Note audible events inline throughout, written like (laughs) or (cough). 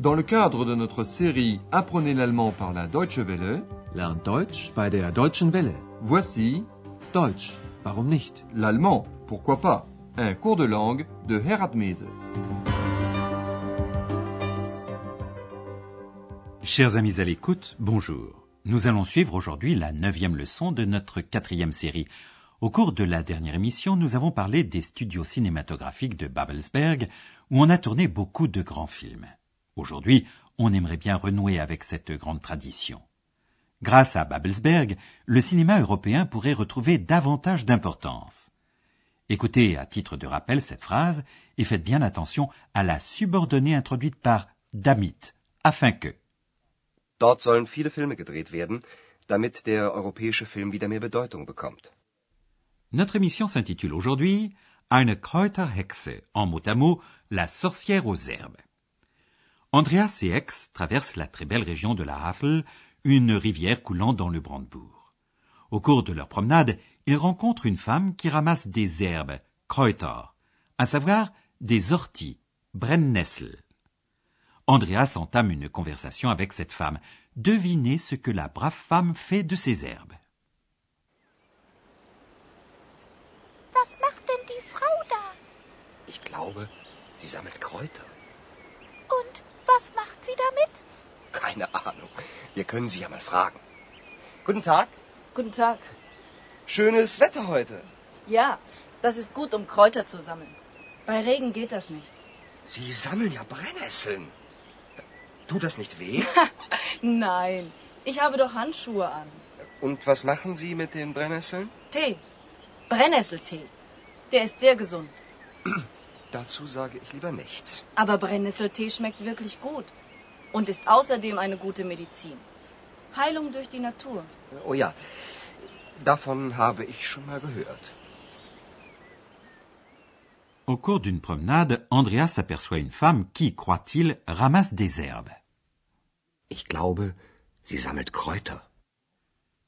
Dans le cadre de notre série Apprenez l'allemand par la Deutsche Welle, Lernt Deutsch bei der Deutschen Welle. voici Deutsch, warum nicht? l'allemand, pourquoi pas, un cours de langue de Herat Mese. Chers amis à l'écoute, bonjour. Nous allons suivre aujourd'hui la neuvième leçon de notre quatrième série. Au cours de la dernière émission, nous avons parlé des studios cinématographiques de Babelsberg, où on a tourné beaucoup de grands films. Aujourd'hui, on aimerait bien renouer avec cette grande tradition. Grâce à Babelsberg, le cinéma européen pourrait retrouver davantage d'importance. Écoutez à titre de rappel cette phrase et faites bien attention à la subordonnée introduite par damit, afin que. Dort sollen viele Filme gedreht werden, damit der europäische Film wieder mehr Bedeutung bekommt. Notre émission s'intitule aujourd'hui Eine Kräuterhexe, en mot à mot, la sorcière aux herbes. Andreas et Ex traversent la très belle région de la Havel, une rivière coulant dans le Brandebourg. Au cours de leur promenade, ils rencontrent une femme qui ramasse des herbes, Kräuter, à savoir des orties, Brennnessel. Andreas entame une conversation avec cette femme. Devinez ce que la brave femme fait de ces herbes. Was macht denn die Frau da? Ich glaube, sie sammelt Kräuter. Und was macht sie damit? Keine Ahnung. Wir können sie ja mal fragen. Guten Tag. Guten Tag. Schönes Wetter heute. Ja, das ist gut, um Kräuter zu sammeln. Bei Regen geht das nicht. Sie sammeln ja Brennnesseln. Tut das nicht weh? (laughs) Nein, ich habe doch Handschuhe an. Und was machen Sie mit den Brennnesseln? Tee. Brennnesseltee. Der ist sehr gesund. (clears throat) Dazu sage ich lieber nichts. Aber Brennnesseltee schmeckt wirklich gut. Und ist außerdem eine gute Medizin. Heilung durch die Natur. Oh ja, davon habe ich schon mal gehört. Au cours d'une promenade, Andreas aperçoit une femme qui, croit-il, ramasse des herbes. Ich glaube, sie sammelt Kräuter.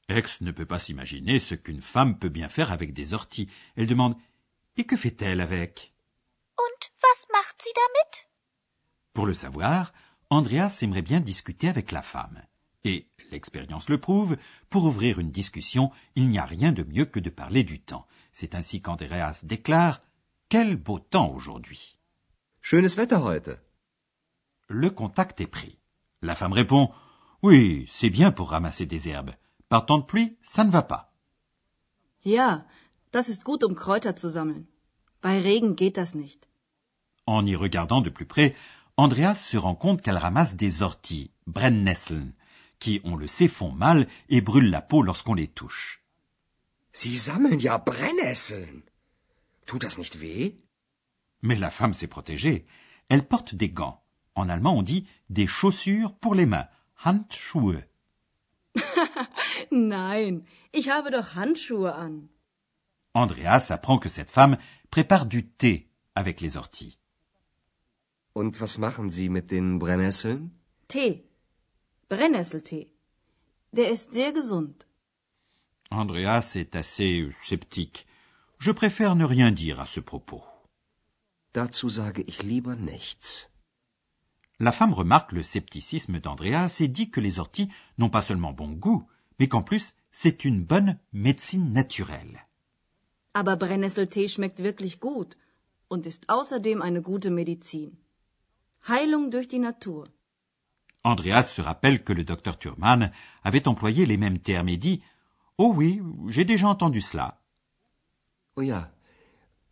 Ex ne peut pas s'imaginer ce qu'une femme peut bien faire avec des orties. Elle demande Et que fait-elle avec Und was macht sie damit? Pour le savoir, Andreas aimerait bien discuter avec la femme. Et, l'expérience le prouve, pour ouvrir une discussion, il n'y a rien de mieux que de parler du temps. C'est ainsi qu'Andreas déclare Quel beau temps aujourd'hui Schönes Wetter heute. Le contact est pris. La femme répond Oui, c'est bien pour ramasser des herbes. Par temps de pluie, ça ne va pas. Ja, das ist gut, um Kräuter zu sammeln. Bei Regen geht das nicht. En y regardant de plus près, Andreas se rend compte qu'elle ramasse des orties, Brennnesseln, qui, on le sait, font mal et brûlent la peau lorsqu'on les touche. Sie sammeln ja Brennnesseln. Tut das nicht weh? Mais la femme s'est protégée. Elle porte des gants. En allemand, on dit des chaussures pour les mains, Handschuhe. (laughs) Nein, ich habe doch Handschuhe an. Andreas apprend que cette femme prépare du thé avec les orties. Und was machen Sie mit den Brennnesseln? Tee. Brennnesseltee. Der ist sehr gesund. Andreas est assez sceptique. Je préfère ne rien dire à ce propos. Dazu sage ich lieber nichts. La femme remarque le scepticisme d'Andreas et dit que les orties n'ont pas seulement bon goût, mais qu'en plus c'est une bonne médecine naturelle. Aber Brennnesseltee schmeckt wirklich gut und ist außerdem eine gute Medizin. Heilung durch die Natur. Andreas se rappelle que le docteur Thurman avait employé les mêmes termes et dit Oh oui, j'ai déjà entendu cela. Oh ja,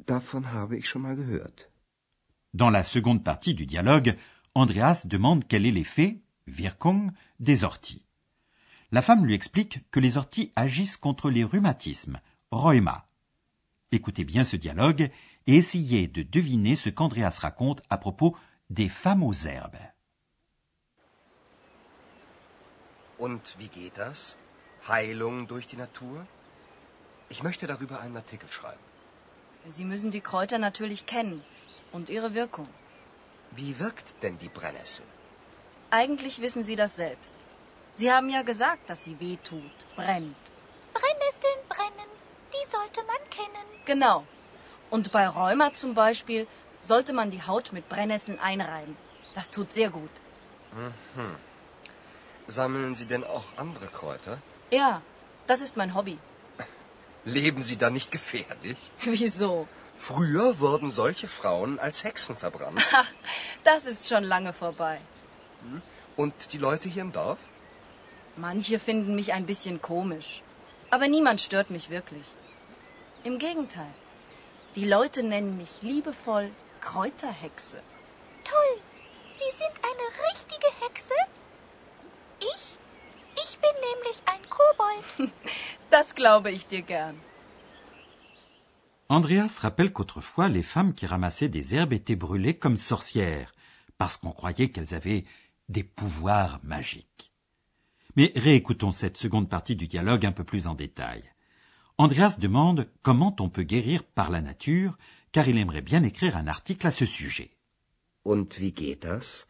davon habe ich schon mal gehört. Dans la seconde partie du dialogue, Andreas demande quel est l'effet, Wirkung, des orties. La femme lui explique que les orties agissent contre les rhumatismes, rheuma. Écoutez bien ce dialogue et essayez de deviner ce qu'Andreas raconte à propos des femmes aux herbes. Und wie geht das? Heilung durch die Natur? Ich möchte darüber einen Artikel schreiben. Sie müssen die Kräuter natürlich kennen und ihre Wirkung. Wie wirkt denn die Brennnessel? Eigentlich wissen Sie das selbst. Sie haben ja gesagt, dass sie weh tut, brennt. Brennnesseln brennen, sollte man kennen. Genau. Und bei Rheuma zum Beispiel sollte man die Haut mit Brennnesseln einreiben. Das tut sehr gut. Sammeln Sie denn auch andere Kräuter? Ja, das ist mein Hobby. (laughs) Leben Sie da nicht gefährlich? (laughs) Wieso? Früher wurden solche Frauen als Hexen verbrannt. (laughs) Das ist schon lange vorbei. Und die Leute hier im Dorf? Manche finden mich ein bisschen komisch. Aber niemand stört mich wirklich. Im Gegenteil. Die Leute nennen mich liebevoll Kräuterhexe. Toll. Sie sind eine richtige Hexe? Ich? Ich bin nämlich ein Kobold. (laughs) Das glaube ich dir gern. Andreas rappelle qu'autrefois, les femmes qui ramassaient des herbes étaient brûlées comme sorcières, parce qu'on croyait qu'elles avaient des pouvoirs magiques. Mais réécoutons cette seconde partie du dialogue un peu plus en détail. Andreas demande comment on peut guérir par la nature, car il aimerait bien écrire un article à ce sujet. Und wie geht das?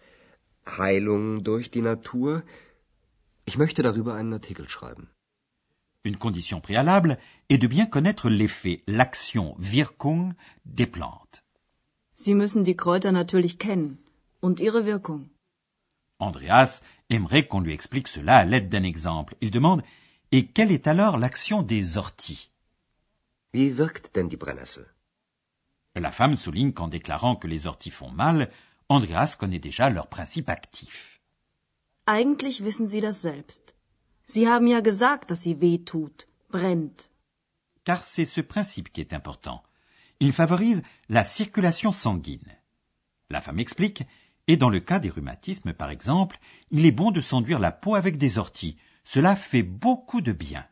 Heilung durch die Natur? Ich möchte darüber einen Artikel schreiben. Une condition préalable est de bien connaître l'effet, l'action, Wirkung des plantes. Sie müssen die Kräuter natürlich kennen und ihre Wirkung. Andreas aimerait qu'on lui explique cela à l'aide d'un exemple. Il demande Et quelle est alors l'action des orties? Wie wirkt denn die Brennnessel? La femme souligne qu'en déclarant que les orties font mal, Andreas connaît déjà leur principe actif. Eigentlich wissen Sie das selbst. Sie haben ja gesagt, dass sie weh tut, brennt. Car c'est ce principe qui est important. Il favorise la circulation sanguine. La femme explique, et dans le cas des rhumatismes par exemple, il est bon de s'enduire la peau avec des orties. Cela fait beaucoup de bien.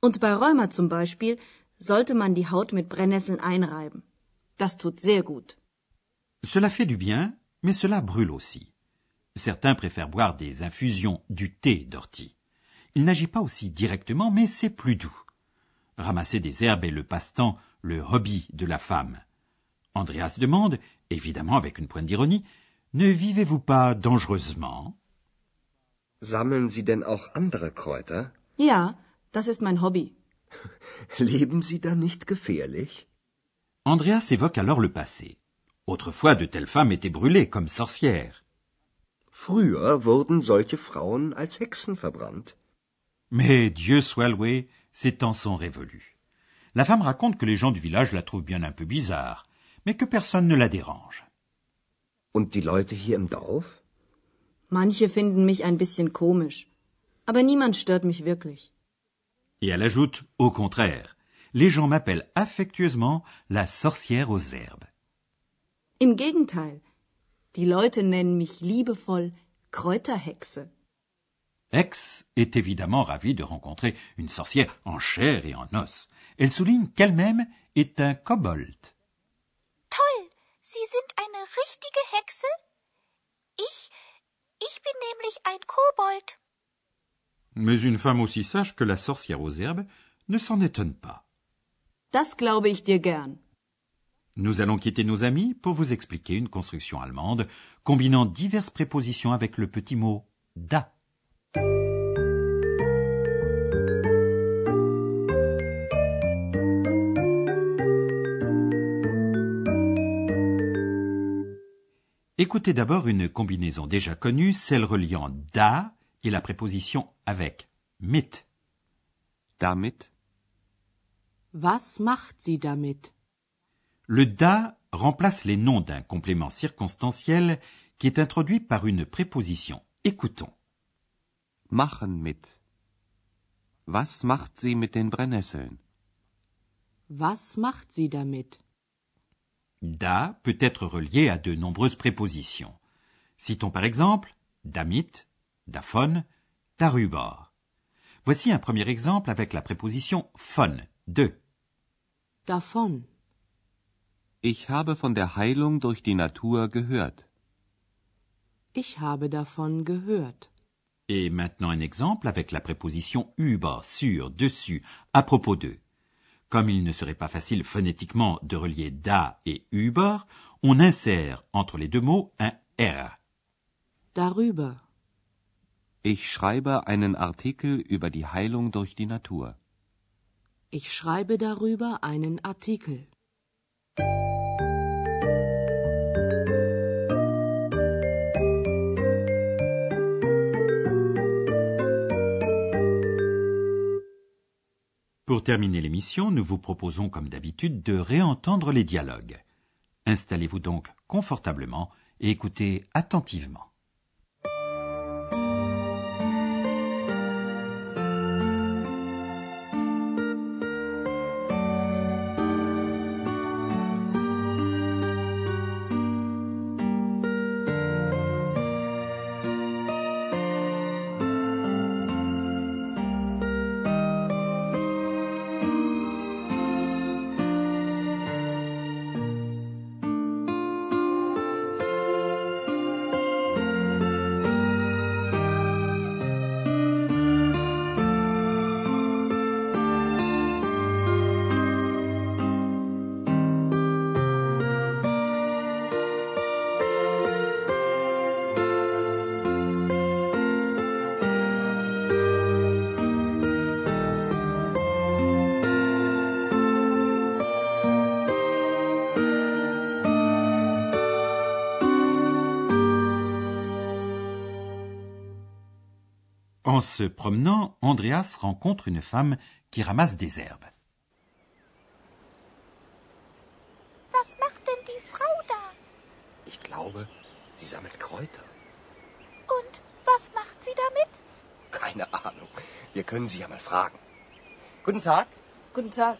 Und bei Rheuma zum Beispiel sollte man die Haut mit Brennnesseln einreiben. Das tut sehr gut. Cela fait du bien, mais cela brûle aussi. Certains préfèrent boire des infusions du thé d'ortie. Il n'agit pas aussi directement, mais c'est plus doux. Ramasser des herbes est le passe-temps, le hobby de la femme. Andreas demande, évidemment avec une pointe d'ironie, ne vivez-vous pas dangereusement? Sammeln Sie denn auch andere Kräuter? Ja, das ist mein Hobby. (laughs) Leben Sie da nicht gefährlich? Andreas évoque alors le passé. Autrefois, de telles femmes étaient brûlées comme sorcières. Früher wurden solche Frauen als Hexen verbrannt. Mais Dieu soit loué, ces temps sont révolus. La femme raconte que les gens du village la trouvent bien un peu bizarre, mais que personne ne la dérange. Und die Leute hier im Dorf? Manche finden mich ein bisschen komisch. Aber niemand stört mich wirklich. Et elle ajoute, au contraire, les gens m'appellent affectueusement la sorcière aux herbes. Im Gegenteil. Die Leute nennen mich liebevoll Kräuterhexe. Ex est évidemment ravie de rencontrer une sorcière en chair et en os. Elle souligne qu'elle-même est un kobold. Toll. Sie sind eine richtige Hexe? Ich, ich bin nämlich ein Kobold. Mais une femme aussi sage que la sorcière aux herbes ne s'en étonne pas. Das glaube ich dir gern. Nous allons quitter nos amis pour vous expliquer une construction allemande combinant diverses prépositions avec le petit mot da. Écoutez d'abord une combinaison déjà connue, celle reliant da et la préposition avec, mit. Damit? Was macht sie damit? Le da remplace les noms d'un complément circonstanciel qui est introduit par une préposition. Écoutons. Machen mit. Was macht sie mit den Brennnesseln? Was macht sie damit? Da peut être relié à de nombreuses prépositions. Citons par exemple damit, davon, darüber. Voici un premier exemple avec la préposition von, de. Davon. Ich habe von der Heilung durch die Natur gehört. Ich habe davon gehört. Et maintenant un exemple avec la préposition über, sur, dessus, à propos de. Comme il ne serait pas facile phonétiquement de relier da et über, on insère entre les deux mots un R. Darüber. Ich schreibe einen Artikel über die Heilung durch die Natur. Ich schreibe darüber einen Artikel. Pour terminer l'émission, nous vous proposons comme d'habitude de réentendre les dialogues. Installez-vous donc confortablement et écoutez attentivement. En se promenant, Andreas rencontre une femme qui ramasse des herbes. Was macht denn die Frau da? Ich glaube, sie sammelt Kräuter. Und was macht sie damit? Keine Ahnung. Wir können sie ja mal fragen. Guten Tag. Guten Tag.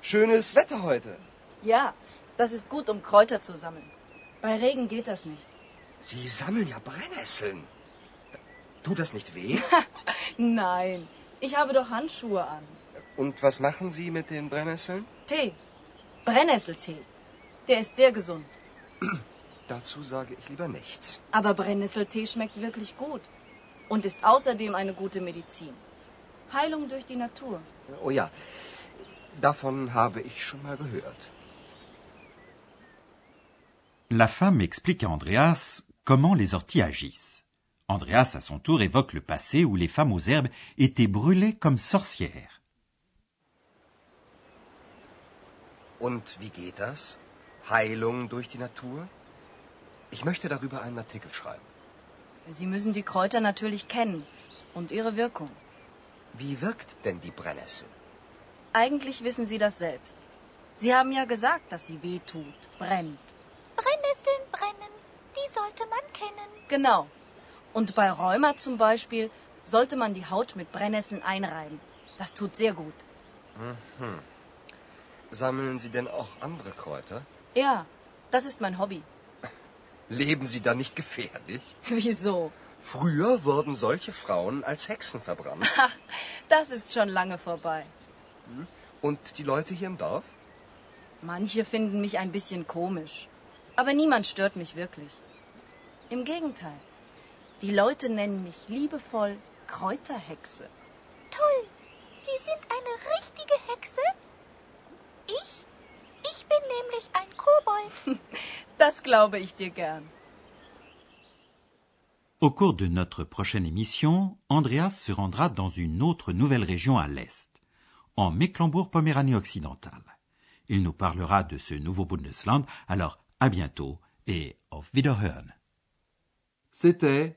Schönes Wetter heute. Ja, das ist gut, um Kräuter zu sammeln. Bei Regen geht das nicht. Sie sammeln ja Brennnesseln. Tut das nicht weh? (laughs) Nein, ich habe doch Handschuhe an. Und was machen Sie mit den Brennnesseln? Tee. Brennnesseltee. Der ist sehr gesund. (clears throat) Dazu sage ich lieber nichts. Aber Brennnesseltee schmeckt wirklich gut. Und ist außerdem eine gute Medizin. Heilung durch die Natur. Oh ja, davon habe ich schon mal gehört. La femme explique à Andreas comment les orties agissent. Andreas, à son tour, évoque le passé où les femmes aux herbes étaient brûlées comme sorcières. Und wie geht das? Heilung durch die Natur? Ich möchte darüber einen Artikel schreiben. Sie müssen die Kräuter natürlich kennen und ihre Wirkung. Wie wirkt denn die Brennnessel? Eigentlich wissen Sie das selbst. Sie haben ja gesagt, dass sie weh tut, brennt. Brennnesseln brennen, die sollte man kennen. Genau. Und bei Rheuma zum Beispiel sollte man die Haut mit Brennnesseln einreiben. Das tut sehr gut. Mhm. Sammeln Sie denn auch andere Kräuter? Ja, das ist mein Hobby. (laughs) Leben Sie da nicht gefährlich? (laughs) Wieso? Früher wurden solche Frauen als Hexen verbrannt. (laughs) Das ist schon lange vorbei. Und die Leute hier im Dorf? Manche finden mich ein bisschen komisch. Aber niemand stört mich wirklich. Im Gegenteil. Die Leute nennen mich liebevoll Kräuterhexe. Toll. Sie sind eine richtige Hexe? Ich? Ich bin nämlich ein Kobold. (laughs) Das glaube ich dir gern. Au cours de notre prochaine émission, Andreas se rendra dans une autre nouvelle région à l'est, en Mecklembourg-Poméranie occidentale. Il nous parlera de ce nouveau Bundesland, alors à bientôt et auf Wiederhören. C'était